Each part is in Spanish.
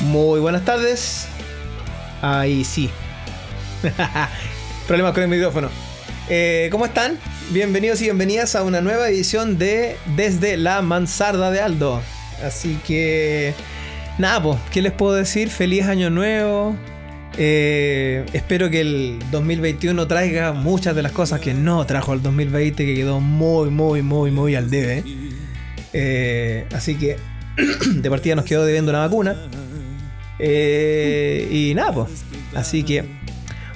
Muy buenas tardes. Ahí sí. Problemas con el micrófono. Eh, ¿Cómo están? Bienvenidos y bienvenidas a una nueva edición de Desde la Mansarda de Aldo. Así que, nada, pues, ¿qué les puedo decir? Feliz año nuevo. Eh, espero que el 2021 traiga muchas de las cosas que no trajo el 2020, que quedó muy, muy, muy, muy al debe. Eh, así que, de partida nos quedó debiendo una vacuna. Eh, y nada, pues. Así que,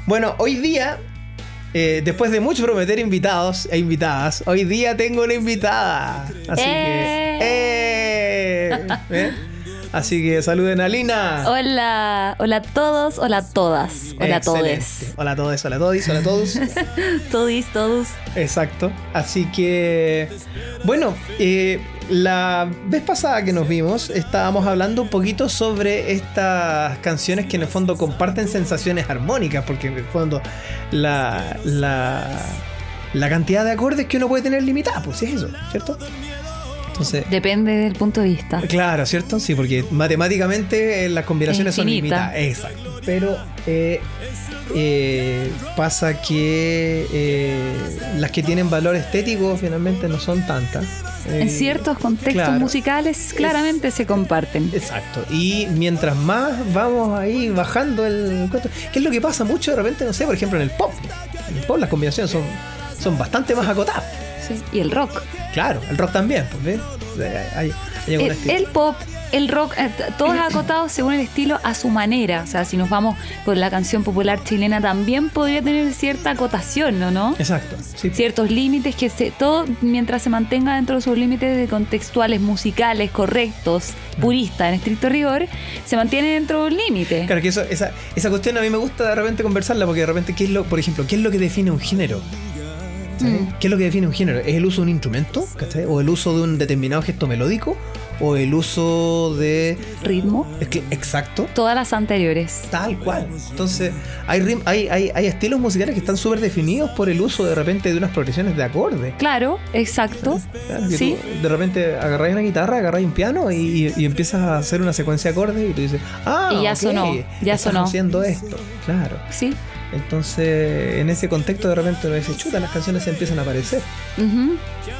bueno, hoy día, eh, después de mucho prometer invitados e invitadas, hoy día tengo una invitada. Así que, eh, ¿eh? Así que saluden a Lina. Hola, hola a todos, hola a todas, hola a todos. Hola a todos, hola a todos, hola a todos. Todis, todos. Exacto. Así que, bueno, eh, la vez pasada que nos vimos estábamos hablando un poquito sobre estas canciones que en el fondo comparten sensaciones armónicas, porque en el fondo la, la, la cantidad de acordes que uno puede tener limitada, pues sí es eso, ¿cierto? Entonces, Depende del punto de vista. Claro, ¿cierto? Sí, porque matemáticamente eh, las combinaciones son limitadas. Exacto. Pero eh, eh, pasa que eh, las que tienen valor estético finalmente no son tantas. En Eh, ciertos contextos claro. musicales claramente se comparten. Exacto. Y mientras más vamos ahí bajando el ¿qué es lo que pasa mucho de repente, no sé, por ejemplo en el pop? En el pop las combinaciones son, son bastante más acotadas. Sí. Y el rock. Claro, el rock también, pues, ¿ves? Hay, hay El, el pop, el rock, eh, todos acotados según el estilo a su manera. O sea, si nos vamos con la canción popular chilena, también podría tener cierta acotación, ¿no? ¿no? Exacto. Sí. ciertos límites que se, todo mientras se mantenga dentro de sus límites de contextuales musicales correctos puristas en estricto rigor se mantiene dentro de un límite Claro que eso, esa, esa cuestión a mí me gusta de repente conversarla porque de repente, ¿qué es lo, por ejemplo, qué es lo que define un género? Mm. ¿Qué es lo que define un género? ¿Es el uso de un instrumento? ¿cachai? ¿O el uso de un determinado gesto melódico? ¿O el uso de... ritmo Es que, exacto. todas las anteriores Tal cual. Entonces, hay, rim- hay, hay, hay estilos musicales que están súper definidos por el uso de repente de unas progresiones de acordes. claro exacto sí de repente agarráis una guitarra, agarráis un piano y, y- y empiezas a hacer una secuencia de acordes y tú dices, ah, Y ya sonó, ya estás sonó. haciendo esto, claro. sí Entonces, en ese contexto de repente uno dice, chuta, las canciones se empiezan a aparecer.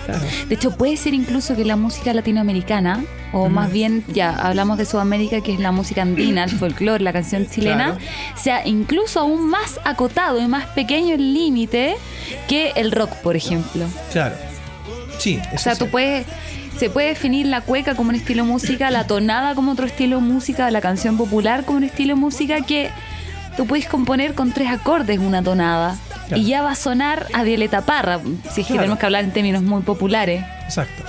Claro. De hecho, puede ser incluso que la música latinoamericana, o más bien, ya hablamos de Sudamérica, que es la música andina, el folclore, la canción chilena, Claro. sea incluso aún más acotado y más pequeño el límite que el rock, por ejemplo. Claro. Sí, O eso sea, sí. tú puedes. Se puede definir la cueca como un estilo de música, la tonada como otro estilo de música, la canción popular como un estilo de música que tú puedes componer con tres acordes una tonada. Claro. Y ya va a sonar a Violeta Parra, si es que Claro. tenemos que hablar en términos muy populares. Exacto.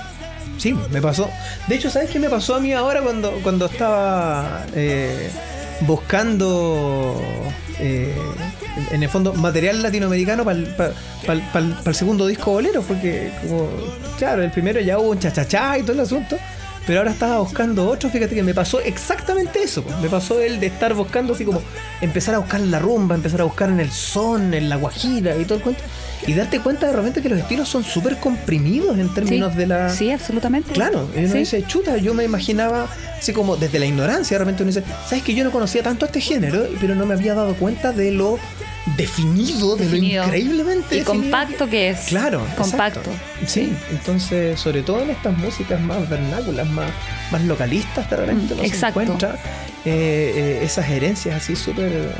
Sí, me pasó. De hecho, ¿sabes qué me pasó a mí ahora cuando, cuando estaba eh, buscando, eh, en el fondo, material latinoamericano para el, segundo disco bolero? Porque, como, claro, el primero ya hubo un chachachá y todo el asunto. Pero ahora estaba buscando otro, fíjate que me pasó exactamente eso. pues. Me pasó el de estar buscando así como empezar a buscar en la rumba, empezar a buscar en el son, en la guajira y todo el cuento. Y darte cuenta de repente que los estilos son súper comprimidos en términos sí, de la... sí, absolutamente. Claro, y uno Sí. dice, chuta, yo me imaginaba, así como desde la ignorancia, de repente uno dice, sabes que yo no conocía tanto este género, pero no me había dado cuenta de lo definido, de lo increíblemente Y definido compacto que es. Claro, Compacto. exacto. Sí, entonces, sobre todo en estas músicas más vernáculas, más, más localistas, de repente Mm, no se encuentra eh, eh, esas herencias así súper,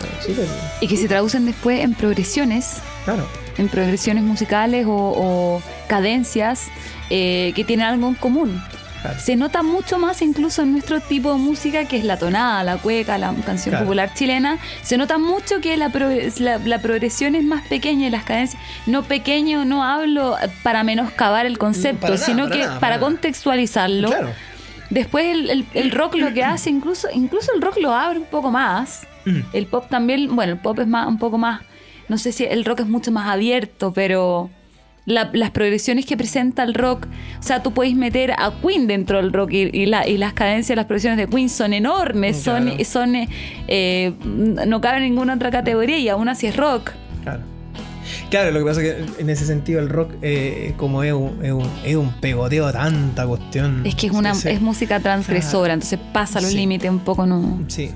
Y que se traducen después en progresiones, claro. en progresiones musicales o, o cadencias eh, que tienen algo en común. Claro. Se nota mucho más incluso en nuestro tipo de música, que es la tonada, la cueca, la canción Claro. popular chilena. Se nota mucho que la, pro- la, la progresión es más pequeña y las cadencias. No pequeño, no hablo para menoscabar el concepto, nada, sino para que nada, para contextualizarlo. Claro. Después el, el- el rock lo que hace, incluso, incluso el rock lo abre un poco más. Mm. El pop también, bueno, el pop es más, un poco más, no sé si el rock es mucho más abierto, pero la- las progresiones que presenta el rock, o sea, tú puedes meter a Queen dentro del rock y, y la- y las cadencias, las progresiones de Queen son enormes, son, Claro. son eh, eh, no cabe en ninguna otra categoría y aún así es rock. Claro. Claro, lo que pasa es que en ese sentido el rock, eh, como es un, es, un, es un pegoteo tanta cuestión. Es que es una Sí, sí. es música transgresora, entonces pasa los Sí. límites un poco, ¿no? Sí,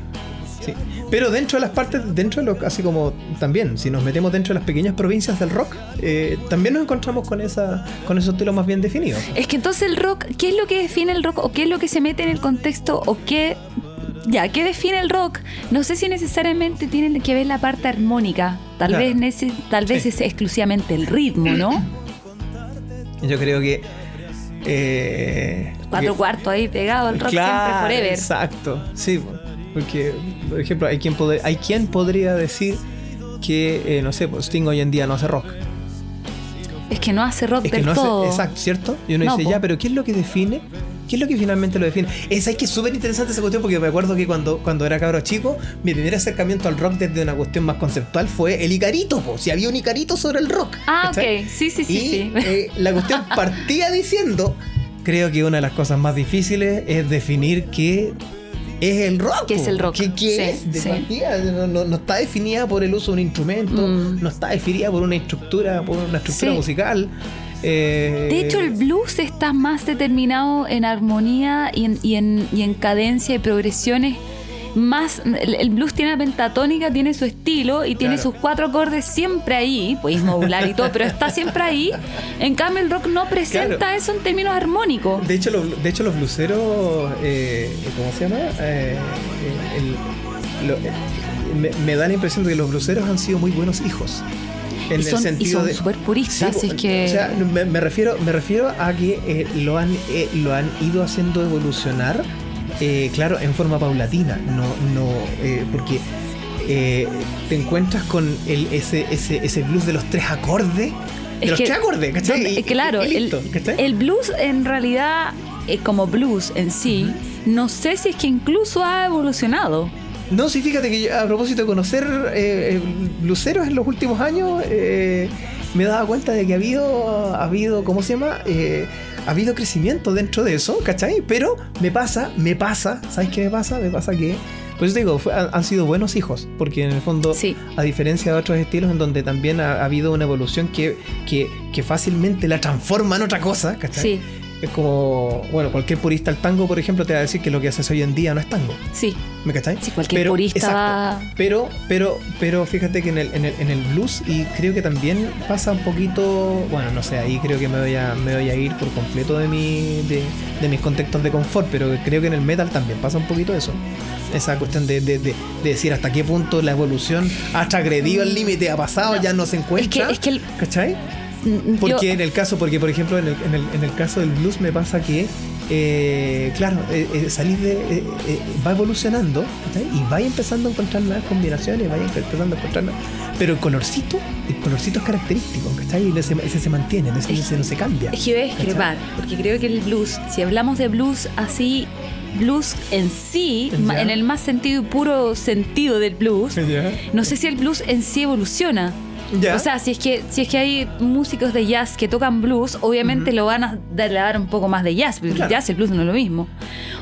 sí. Pero dentro de las partes, dentro de lo, así como también, si nos metemos dentro de las pequeñas provincias del rock, eh, también nos encontramos con esa, con esos estilos más bien definidos. Es que entonces el rock, ¿qué es lo que define el rock? ¿O qué es lo que se mete en el contexto? ¿O qué... Ya, ¿qué define el rock? No sé si necesariamente tiene que ver la parte armónica. Tal Claro. vez, tal vez Sí. es exclusivamente el ritmo, ¿no? Yo creo que. Eh, Cuatro cuartos ahí pegado al rock Claro, siempre forever. Exacto, sí, porque, por ejemplo, hay quien, hay quien podría decir que, eh, no sé, pues Sting hoy en día no hace rock. Es que no hace rock Es que no todo. hace, exacto, ¿cierto? Y uno No, dice, po. ya, pero ¿qué es lo que define? ¿Qué es lo que finalmente lo define? Es, es que es súper interesante esa cuestión porque me acuerdo que cuando, cuando era cabro chico, mi primer acercamiento al rock desde una cuestión más conceptual fue el Icarito, po. si había un Icarito sobre el rock. Ah, ¿cachai? ok. Sí, sí, sí, y sí. eh, la cuestión partía diciendo, creo que una de las cosas más difíciles es definir qué es el rock. ¿Qué es el rock? ¿Qué, qué Sí, es? De sí. partida, no, no- no está definida por el uso de un instrumento, Mm. no está definida por una estructura, por una estructura Sí. musical. Eh, De hecho, el blues está más determinado en armonía y en, y en, y en cadencia y progresiones. Más, el, blues tiene la pentatónica, tiene su estilo y tiene Claro. sus cuatro acordes siempre ahí, podéis modular y todo, pero está siempre ahí. En cambio, el rock no presenta Claro. eso en términos armónicos. De hecho, los, de hecho, los bluseros, eh, ¿cómo se llama? Eh, el- lo- eh, me, me da la impresión de que los bluseros han sido muy buenos hijos. En Y son- y el sentido son de súper puristas, Sí, es que- O sea, me, me refiero, me refiero a que eh, lo, han, eh, lo han ido haciendo evolucionar, eh, claro, en forma paulatina. No, no, eh, porque eh, te encuentras con el, ese, ese, ese blues de los tres acordes. De Es los que- tres acordes, ¿cachai? donde- Y- claro, y el, ¿cachai? el blues en realidad, eh, como blues en sí, no sé si es que incluso ha evolucionado. No, sí, fíjate que yo, a propósito de conocer eh, eh, bluseros en los últimos años, eh, me he dado cuenta de que ha habido, ha habido, ¿cómo se llama? Eh, ha habido crecimiento dentro de eso, ¿cachai? Pero me pasa, me pasa, ¿sabes qué me pasa? Me pasa que, pues te digo, fue- han, sido buenos hijos, porque en el fondo, Sí. a diferencia de otros estilos en donde también ha, ha habido una evolución que, que, que fácilmente la transforma en otra cosa, ¿cachai? Sí, Es como, bueno, cualquier purista del tango, por ejemplo, te va a decir que lo que haces hoy en día no es tango. sí. ¿Me cachai? Sí, cualquier purista exacto. va- Pero, pero, pero fíjate que en el, en, el, en el blues, y creo que también pasa un poquito. Bueno, no sé, ahí creo que me voy a, me voy a ir por completo de mi. De, de mis contextos de confort, pero creo que en el metal también pasa un poquito eso. Esa cuestión de, de, de- de decir hasta qué punto la evolución ha transgredido el límite, ha pasado, ya no se Es que, encuentra. es que el, ¿Cachai? mm, yo- Porque en el caso, porque por ejemplo en el, en el, en el caso del blues me pasa que, eh, claro, eh, eh, salir de. eh, eh, va evolucionando y va empezando a encontrar nuevas combinaciones, vaya empezando a encontrar. nuevas- Pero el colorcito, el colorcito es característico, ¿cachai? Y ese, ese se mantiene, ese, ese no se cambia. Es que voy a discrepar, porque creo que el blues, si hablamos de blues así, blues en sí, en el más sentido y puro sentido del blues, no sé si el blues en sí evoluciona. O sea, si es que si es que hay músicos de jazz que tocan blues, obviamente lo van a dar, un poco más de jazz, porque Claro. jazz y blues no es lo mismo.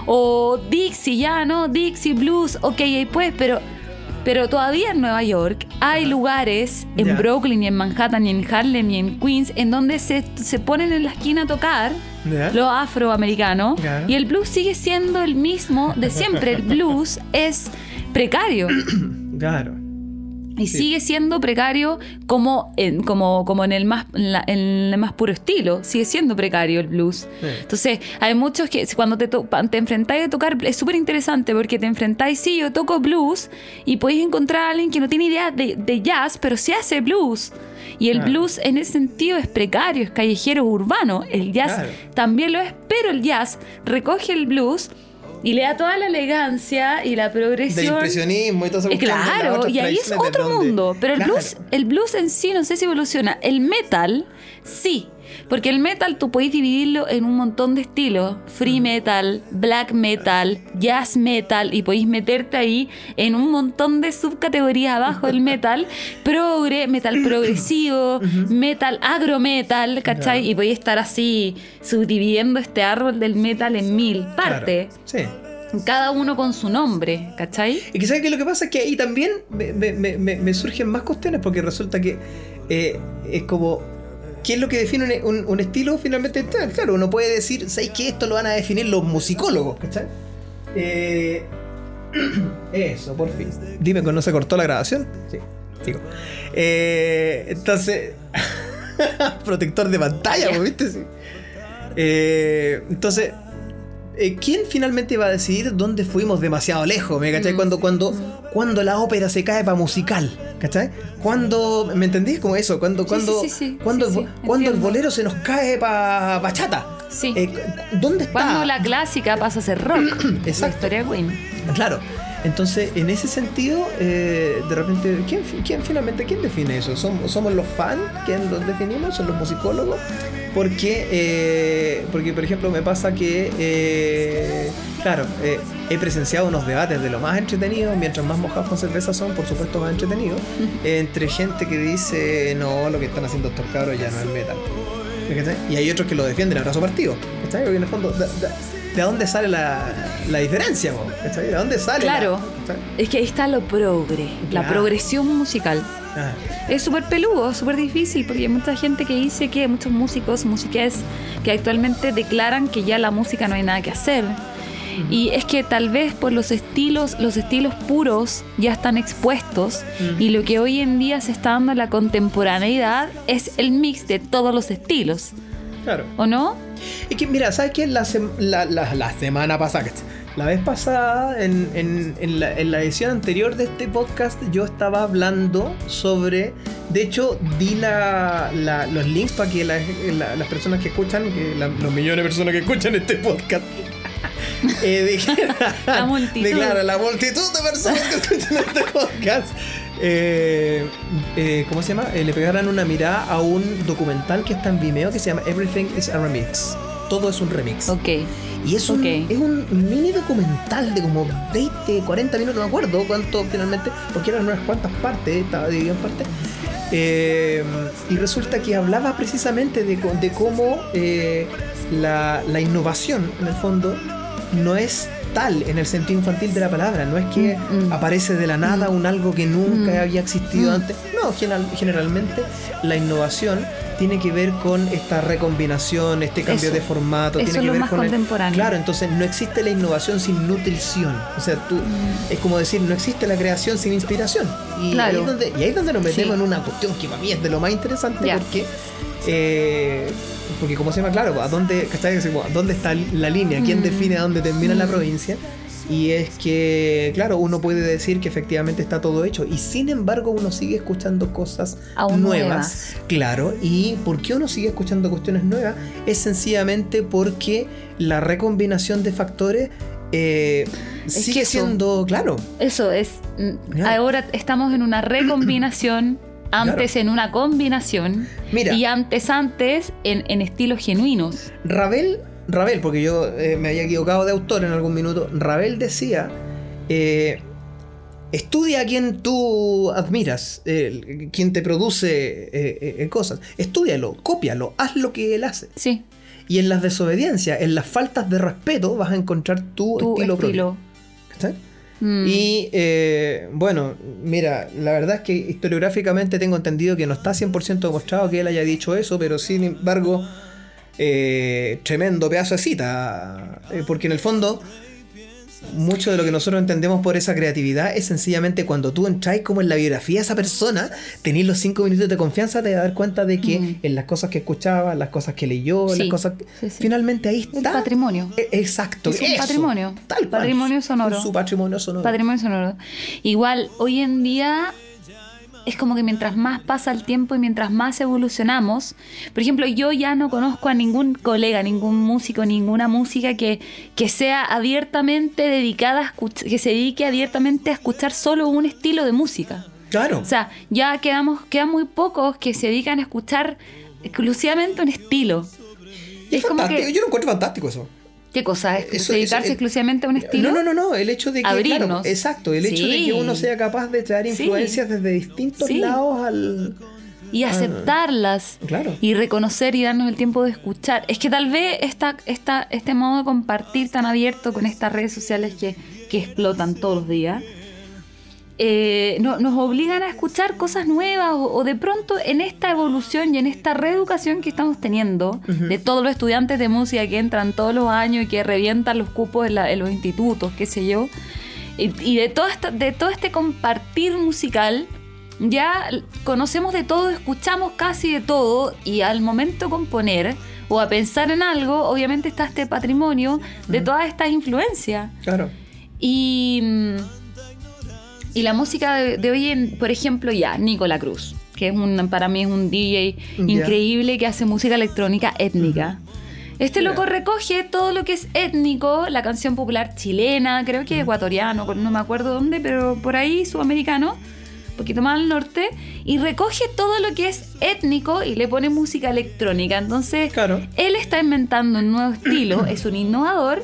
O Dixie, ya, ¿no? Dixie, blues, ok, ahí pues, pero, pero todavía en Nueva York hay lugares, en. Brooklyn y en Manhattan y en Harlem y en Queens, en donde se, se ponen en la esquina a tocar Ya. los afroamericanos Ya. y el blues sigue siendo el mismo de siempre. El blues es precario. Claro. Y Sí. sigue siendo precario como en, como, como en, el más, en, la- en el más puro estilo. Sigue siendo precario el blues. Sí. Entonces, hay muchos que cuando te, to- te enfrentáis a tocar, es súper interesante porque te enfrentáis, sí, yo toco blues y podéis encontrar a alguien que no tiene idea de, de jazz, pero sí hace blues. Y el Claro. blues en ese sentido es precario, es callejero, urbano. El jazz Claro. también lo es, pero el jazz recoge el blues y le da toda la elegancia y la Del progresión. impresionismo y todo eso. Eh, Claro, y ahí es otro mundo. Pero el blues, el blues en sí no sé si evoluciona. El metal, sí. Porque el metal tú podés dividirlo en un montón de estilos. Free metal, black metal, jazz metal. Y podéis meterte ahí en un montón de subcategorías abajo del metal. Progre, metal progresivo, metal agro metal, ¿cachai? Claro. Y podéis estar así subdividiendo este árbol del metal en mil partes. Sí. Cada uno con su nombre, ¿cachai? Y sabes que lo que pasa es que ahí también me, me- me- me- me surgen más cuestiones porque resulta que eh, es como, ¿qué es lo que define un, un- un estilo? Finalmente, claro, uno puede decir, ¿sabes qué? Esto lo van a definir los musicólogos, ¿cachai? Eh, eso, por fin. Dime que no se cortó la grabación. Sí, sigo. Eh, entonces, protector de pantalla, ¿vos ¿viste? Sí. Eh, entonces, eh, ¿quién finalmente va a decidir dónde fuimos demasiado lejos? ¿Me cachai? Mm. Cuando, cuando, cuando la ópera se cae para musical, ¿cachai? Cuando, ¿me entendís? Como eso, cuando, cuando, sí, sí, sí. cuando, el, cuando el bolero se nos cae para bachata. Sí. Eh, ¿Dónde está? Cuando la clásica pasa a ser rock. La Exacto. historia de Queen. Claro. Entonces, en ese sentido, eh, de repente, ¿quién, quién finalmente quién define eso? ¿Somos, somos los fans quienes los definimos? ¿Son los musicólogos? Porque, eh, porque por ejemplo, me pasa que, eh, claro, eh, he presenciado unos debates de lo más entretenidos, mientras más mojados con cerveza son, por supuesto, más entretenidos, entre gente que dice, no, lo que están haciendo estos cabros ya no es metal. Y hay otros que lo defienden a brazo partido. ¿Cachai? Porque en el fondo, ¿de, de- de dónde sale la, la diferencia? po? ¿De dónde sale? la- Claro. Es que ahí está lo progre, la Claro. progresión musical. Ah, Es súper peludo, súper difícil, porque hay mucha gente que dice que muchos músicos, músicas que actualmente declaran que ya la música no hay nada que hacer. Y es que tal vez por los estilos, los estilos puros ya están expuestos Mm. y lo que hoy en día se está dando en la contemporaneidad es el mix de todos los estilos, claro. ¿o no? Es que, mira, ¿sabes qué? La, sem- la, la- la semana pasada, la vez pasada, en, en- en la, en la edición anterior de este podcast, yo estaba hablando sobre. De hecho, di la, la- los links para que la- la- las personas que escuchan, que los millones de personas que escuchan este podcast, eh, dijeran- La multitud. de, claro, la multitud de personas que escuchan este podcast. Eh, eh, ¿Cómo se llama? Eh, le pegaran una mirada a un documental que está en Vimeo que se llama Everything is a Remix. Todo es un remix. Ok. Y es un, es un mini documental de como 20, 40 minutos, no me acuerdo cuánto finalmente, porque eran unas cuantas partes, estaba dividido en partes. Eh, y resulta que hablaba precisamente de, cómo eh, la, la innovación, en el fondo, no es tal en el sentido infantil de la palabra, no es que Mm, mm. aparece de la nada un algo que nunca Mm. había existido Mm. antes. No, general- generalmente la innovación tiene que ver con esta recombinación, este cambio Eso. de formato, Eso tiene es que lo ver más con el- contemporáneo. Claro, entonces no existe la innovación sin nutrición. O sea, tú Mm. es como decir, no existe la creación sin inspiración. Y, Claro. ahí, es donde, y ahí es donde nos metemos Sí. en una cuestión que para mí es de lo más interesante porque eh, porque como se llama, claro, ¿a dónde, cachai? Así como, ¿a dónde está la línea? ¿Quién Mm. define a dónde termina la Mm. provincia? Y es que, claro, uno puede decir que efectivamente está todo hecho y sin embargo uno sigue escuchando cosas Aún nuevas, nuevas. claro. ¿Y por qué uno sigue escuchando cuestiones nuevas? Es sencillamente porque la recombinación de factores eh, sigue eso- siendo, claro, Eso es. Claro. Ahora estamos en una recombinación, antes en una combinación Mira. y antes antes en, en estilos genuinos. Ravel, Ravel, porque yo eh, me había equivocado de autor en algún minuto, Ravel decía, eh, estudia a quien tú admiras, eh, quien te produce eh, cosas, estúdialo, cópialo, haz lo que él hace. Sí, Y en las desobediencias, en las faltas de respeto, vas a encontrar tu, tu estilo, estilo. propio. ¿Cachai? Mm. Y eh, bueno, mira, la verdad es que historiográficamente tengo entendido que no está 100% demostrado que él haya dicho eso, pero sin embargo, eh, tremendo pedazo de cita. eh, porque en el fondo, mucho de lo que nosotros entendemos por esa creatividad es sencillamente cuando tú entras como en la biografía de esa persona, tenés los cinco minutos de confianza, te vas a dar cuenta de que Mm. en las cosas que escuchaba, las cosas que leyó, Sí, las cosas. sí, sí. Finalmente ahí El está. patrimonio. E- Exacto. Es un eso, patrimonio. Tal cual. Patrimonio sonoro. Su patrimonio sonoro. Patrimonio sonoro. Igual, hoy en día es como que mientras más pasa el tiempo y mientras más evolucionamos, por ejemplo, yo ya no conozco a ningún colega, ningún músico, ninguna música que, que sea abiertamente dedicada a escuchar, que se dedique abiertamente a escuchar solo un estilo de música. Claro. O sea, ya quedamos, quedan muy pocos que se dedican a escuchar exclusivamente un estilo. Y es, es como fantástico. que- Yo lo encuentro fantástico eso. ¿Qué cosa? ¿Es Eso- dedicarse eso- exclusivamente a un estilo? No, no, no, no. El hecho de que. Abrirnos. Claro, exacto. El hecho de que uno sea capaz de traer Sí. influencias desde distintos Sí. lados al. y aceptarlas Claro. y reconocer y darnos el tiempo de escuchar. Es que tal vez esta, esta, este modo de compartir tan abierto con estas redes sociales que, que explotan todos los días eh, no- nos obligan a escuchar cosas nuevas o, o de pronto en esta evolución y en esta reeducación que estamos teniendo de todos los estudiantes de música que entran todos los años y que revientan los cupos en, la- en los institutos, qué sé yo, y, y de, todo esta- de todo este compartir musical, ya conocemos de todo, escuchamos casi de todo y al momento de componer o a pensar en algo, obviamente está este patrimonio de todas estas influencias. Claro. Y, y la música de, de hoy en, por ejemplo, ya, Nicola Cruz, que es un, para mí es un DJ increíble que hace música electrónica étnica. Este loco recoge todo lo que es étnico, la canción popular chilena, creo que ecuatoriano, no me acuerdo dónde, pero por ahí, sudamericano, un poquito más al norte, y recoge todo lo que es étnico y le pone música electrónica. Entonces, Claro. él está inventando un nuevo estilo, es un innovador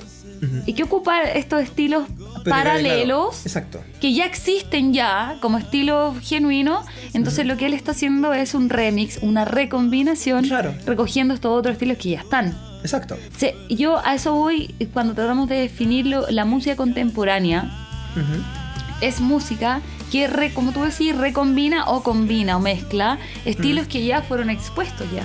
Y que ocupa estos estilos Pero, paralelos claro, Exacto. que ya existen ya como estilo genuino. Entonces lo que él está haciendo es un remix, una recombinación, Claro. recogiendo estos otros estilos que ya están. Exacto. Sea, yo a eso voy cuando tratamos de definirlo, la música contemporánea es música que, re- como tú decís, recombina o combina o mezcla estilos que ya fueron expuestos ya.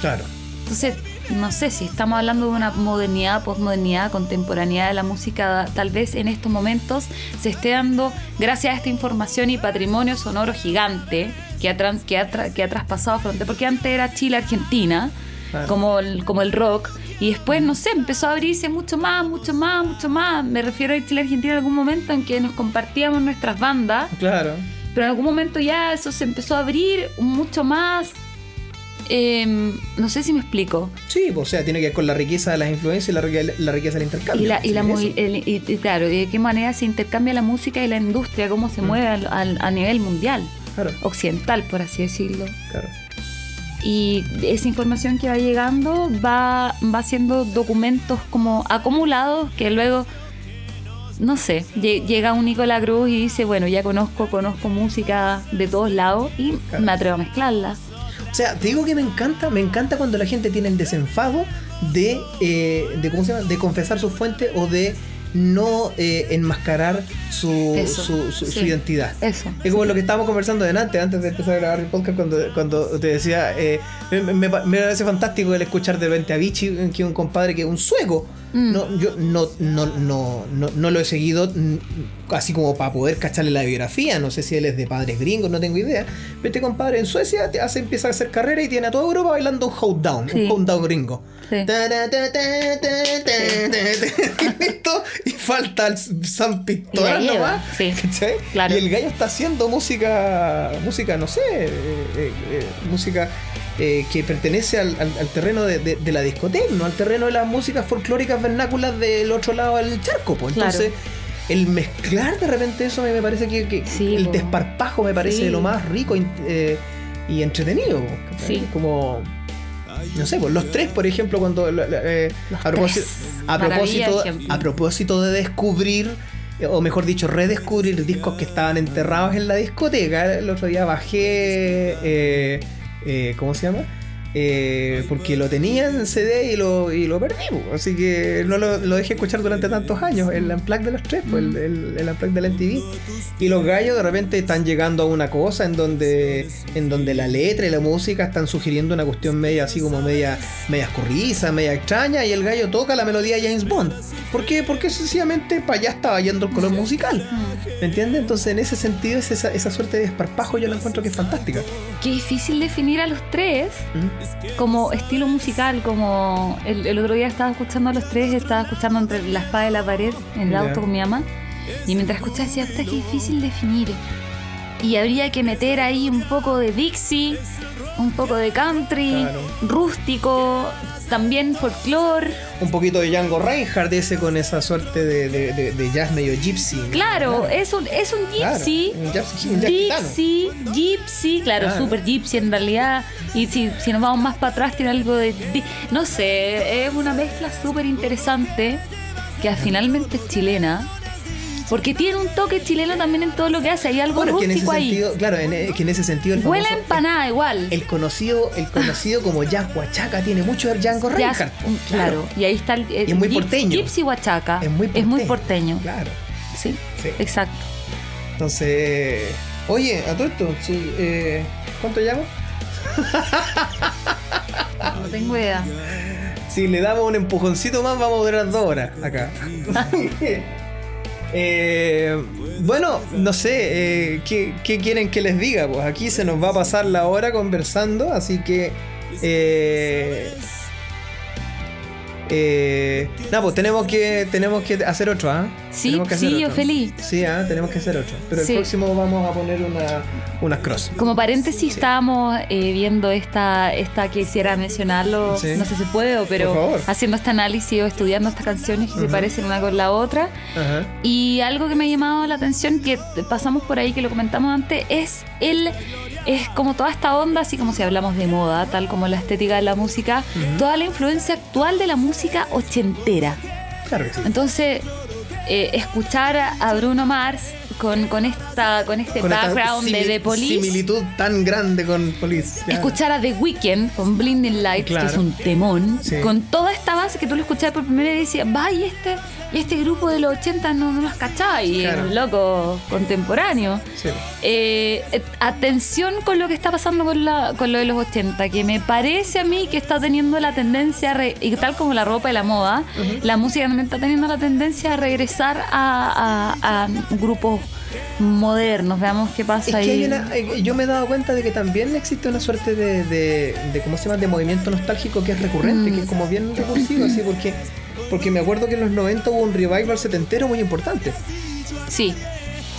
Claro. Entonces, no sé si estamos hablando de una modernidad, posmodernidad, contemporaneidad de la música, tal vez en estos momentos se esté dando, gracias a esta información y patrimonio sonoro gigante que ha, trans- que ha, tra- que ha traspasado fronteras, porque antes era Chile-Argentina, Claro. como, el, como el rock, y después, no sé, empezó a abrirse mucho más, mucho más, mucho más. Me refiero a Chile-Argentina en algún momento en que nos compartíamos nuestras bandas, Claro. pero en algún momento ya eso se empezó a abrir mucho más. Em, no sé si me explico. Sí, o sea, tiene que ver con la riqueza de las influencias y la, rique- la riqueza del intercambio. Y, la, y, la el- y- y claro, y de qué manera se intercambia la música y la industria, cómo se Mm. mueve al- al- a nivel mundial, Claro, occidental, por así decirlo. claro. Y esa información que va llegando va, va haciendo documentos como acumulados que luego, no sé, lle- llega un Nicolás Cruz y dice, bueno, ya conozco, conozco música de todos lados y Claro. me atrevo a mezclarla. O sea, te digo que me encanta, me encanta cuando la gente tiene el desenfado de, eh, de ¿cómo se llama? De confesar su fuente o de no eh, enmascarar su, Eso, su, su- identidad. Eso. Es como lo que estábamos conversando delante, antes de empezar a grabar el podcast, cuando, cuando te decía, eh, me, me- me parece fantástico el escuchar de repente a Vichy, que un compadre que es un sueco. Mm. No, yo no, no, no, no, no lo he seguido mm, así como para poder cacharle la biografía. No sé si él es de padres gringos, no tengo idea. Pero este compadre en Suecia te hace, empieza a hacer carrera y tiene a toda Europa bailando un hold down, Sí. un hold down gringo. Sí. Ta, ta, ta, y falta el San lleva, nomás. sí. ¿cachai? Claro. Y el gallo está haciendo música, música, no sé, eh, eh, eh, música eh, que pertenece al, al- al terreno de, de- de la discoteca, no al terreno de las músicas folclóricas vernáculas del otro lado del charco. Pues. Claro. Entonces, el mezclar de repente eso me, me parece que, que Sí, el po. desparpajo me parece Sí. lo más rico eh, y entretenido. Sí. Como. No sé, pues los tres, por ejemplo, cuando eh, a propósito, a propósito, de ejemplo. a propósito de descubrir, eh, o mejor dicho, redescubrir discos que estaban enterrados en la discoteca. El otro día bajé, eh, eh, ¿cómo se llama? Eh, porque lo tenía en CD y lo, y lo perdí, así que no lo, lo dejé escuchar durante tantos años. El Unplugged de los tres, pues, el, el, el de la MTV. Y los gallos de repente están llegando a una cosa en donde, en donde la letra y la música están sugiriendo una cuestión media así como media, media escurriza, media extraña, y el gallo toca la melodía de James Bond. ¿Por qué? Porque sencillamente para allá estaba yendo el color musical. ¿Me entiendes? Entonces, en ese sentido, es esa, esa suerte de desparpajo yo la encuentro que es fantástica. Qué difícil definir a los tres ¿Mm? como estilo musical, como el, el otro día estaba escuchando a los tres, estaba escuchando entre la espada y la pared en el auto con mi mamá, y mientras escuchaba decía, "Puta, qué difícil definir. Y habría que meter ahí un poco de Dixie, un poco de country, Claro. rústico, también folclore. Un poquito de Django Reinhardt ese con esa suerte de, de- de- de jazz medio gypsy. Claro, es un, es un Claro, gypsy. un jazz- un jazz gitano. Gypsy, gypsy, claro, Claro. super gypsy en realidad. Y si, si nos vamos más para atrás, tiene algo de. No sé, es una mezcla súper interesante que finalmente es chilena. Porque tiene un toque chileno también en todo lo que hace. Hay algo Bueno, rústico ahí. sentido, claro, en, eh, que en ese sentido el Huele empanada igual. El conocido, el conocido como jazz huachaca tiene mucho de Django Jazz, Reinhardt. un- claro. y ahí está el. el Y es muy porteño. Gypsy Huachaca. Es muy porteño. porteño. Claro. Sí, Sí. exacto. Entonces, oye, a todo esto, sí, eh, ¿cuánto llamo? No tengo idea. Si le damos un empujoncito más, vamos a durar dos horas acá. Eh, bueno, no sé, eh, ¿qué, quieren que les diga? Pues aquí se nos va a pasar la hora conversando, así que... Eh, eh, nada, pues tenemos que, tenemos que hacer otro, ¿ah? Sí, hacer sí, yo feliz. Sí, ¿ah? tenemos que hacer otro. Pero Sí. el próximo vamos a poner una, unas cross. Como paréntesis, estábamos eh, viendo esta, esta que quisiera mencionarlo, Sí. no sé si puedo, pero haciendo este análisis o estudiando estas canciones que se Ujú. parecen una con la otra. Ajá. Y algo que me ha llamado la atención, que pasamos por ahí, que lo comentamos antes, es el. Es como toda esta onda, así como si hablamos de moda, tal como la estética de la música, toda la influencia actual de la música ochentera. Claro que sí. Entonces, eh, escuchar a- a Bruno Mars con, con, esta, con este Con background de The Police, Similitud tan grande con Police. claro. escuchar a The Weeknd con Blinding Lights, Claro. que es un temón, Sí. con toda esta base que tú lo escuchabas por primera vez y decías, va, y este, y este grupo de los 80 no, no las cachaba, y Claro. es un loco contemporáneo. Sí. Eh, atención con lo que está pasando con, la, con lo de los 80, que me parece a mí que está teniendo la tendencia, re- y tal como la ropa y la moda, la música también está teniendo la tendencia a regresar a, a- a grupos modernos. Veamos qué pasa Es ahí. que hay una- eh, yo me he dado cuenta de que también existe una suerte de, de, de, ¿cómo se llama? de movimiento nostálgico que es recurrente, Mm. que es como bien recursivo, así, porque, porque me acuerdo que en los 90 hubo un revival setentero muy importante. Sí.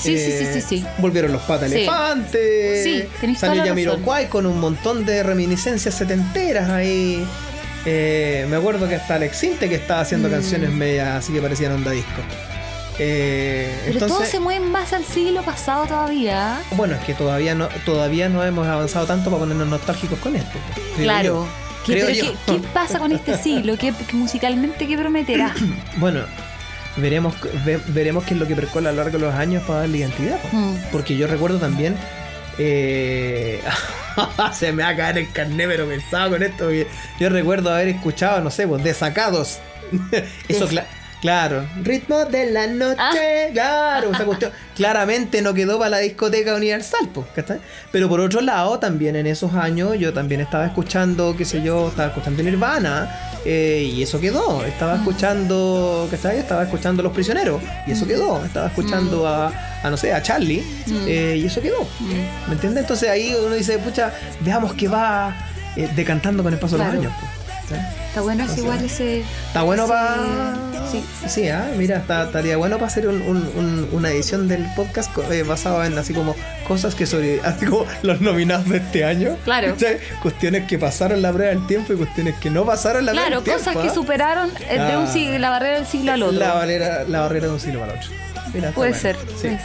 Sí, sí, sí, sí, sí. Eh, Volvieron los patas Sí. elefantes. Sí, tenés Salió la Jamiroquai con un montón de reminiscencias setenteras ahí. Eh, me acuerdo que hasta Alex Sinte que estaba haciendo Mm. canciones medias así que parecían onda disco. Eh, Pero todo entonces, se mueve más al siglo pasado todavía. bueno, es que todavía no, todavía no hemos avanzado tanto para ponernos nostálgicos con esto. claro. ¿Qué, Creo pero yo. ¿qué, qué pasa con este siglo? ¿Qué, musicalmente qué prometerá? Bueno, veremos, ve- veremos qué es lo que percola a lo largo de los años para darle identidad. Mm. Porque yo recuerdo también. eh, se me va a caer el carné, pero pensaba con esto. Yo recuerdo haber escuchado, no sé, pues, desacados. Eso, Des- cla- claro. Ritmo de la noche. Ah. Claro, esa cuestión. Claramente no quedó para la discoteca universal, pues, ¿cachai? Pero por otro lado, también en esos años, yo también estaba escuchando, qué sé yo, estaba escuchando Nirvana. eh, y eso quedó. Estaba escuchando, ¿cachai? Estaba escuchando Los Prisioneros. Y eso quedó. Estaba escuchando a, a, no sé, a Charlie. Mm. eh, y eso quedó. Mm. ¿Me entiendes? Entonces ahí uno dice, pucha, veamos que va eh, decantando con el paso de los años. pues. Está bueno, es O sea, igual ese. Está bueno para... Sí. Sí, ah, mira, está- estaría bueno para hacer un- un- un- una edición del podcast eh, basado en así como cosas que sobre... Así como los nominados de este año. Claro. ¿cachai? Cuestiones que pasaron la prueba del tiempo y cuestiones que no pasaron la Claro, prueba del cosas tiempo. que ¿ah? superaron eh, de un Ah. siglo, la barrera del siglo al otro. La barrera, la barrera de un siglo el otro. Mira, puede bueno. ser, Sí. puede ser.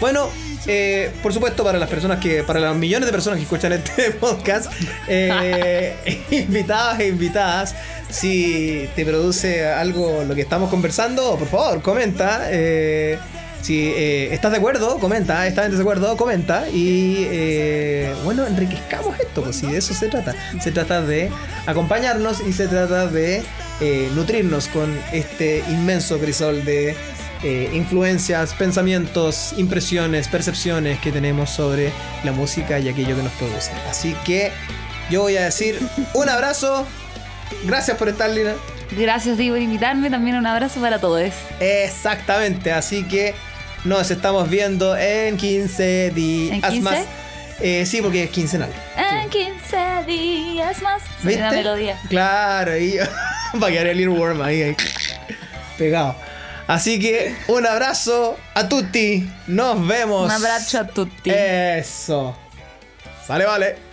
Bueno, eh, por supuesto, para las personas que, para los millones de personas que escuchan este podcast, eh, invitadas e invitadas, si te produce algo lo que estamos conversando, por favor, comenta. eh, si eh, estás de acuerdo, comenta. Estás en desacuerdo, comenta. Y eh, bueno, enriquezcamos esto, pues si de eso se trata. Se trata de acompañarnos y se trata de eh, nutrirnos con este inmenso crisol de eh, influencias, pensamientos, impresiones, percepciones que tenemos sobre la música y aquello que nos produce. Así que yo voy a decir un abrazo. Gracias por estar, Lina. Gracias, Diego, por invitarme. También un abrazo para todos. Exactamente, así que nos estamos viendo en 15 días ¿En 15? más. Eh, sí, porque es quincenal. En 15 días más. ¿Viste? La melodía. Claro, ahí va a quedar el earworm ahí, ahí pegado. Así que un abrazo a tutti. Nos vemos. Un abrazo a tutti. Eso. Sale, vale.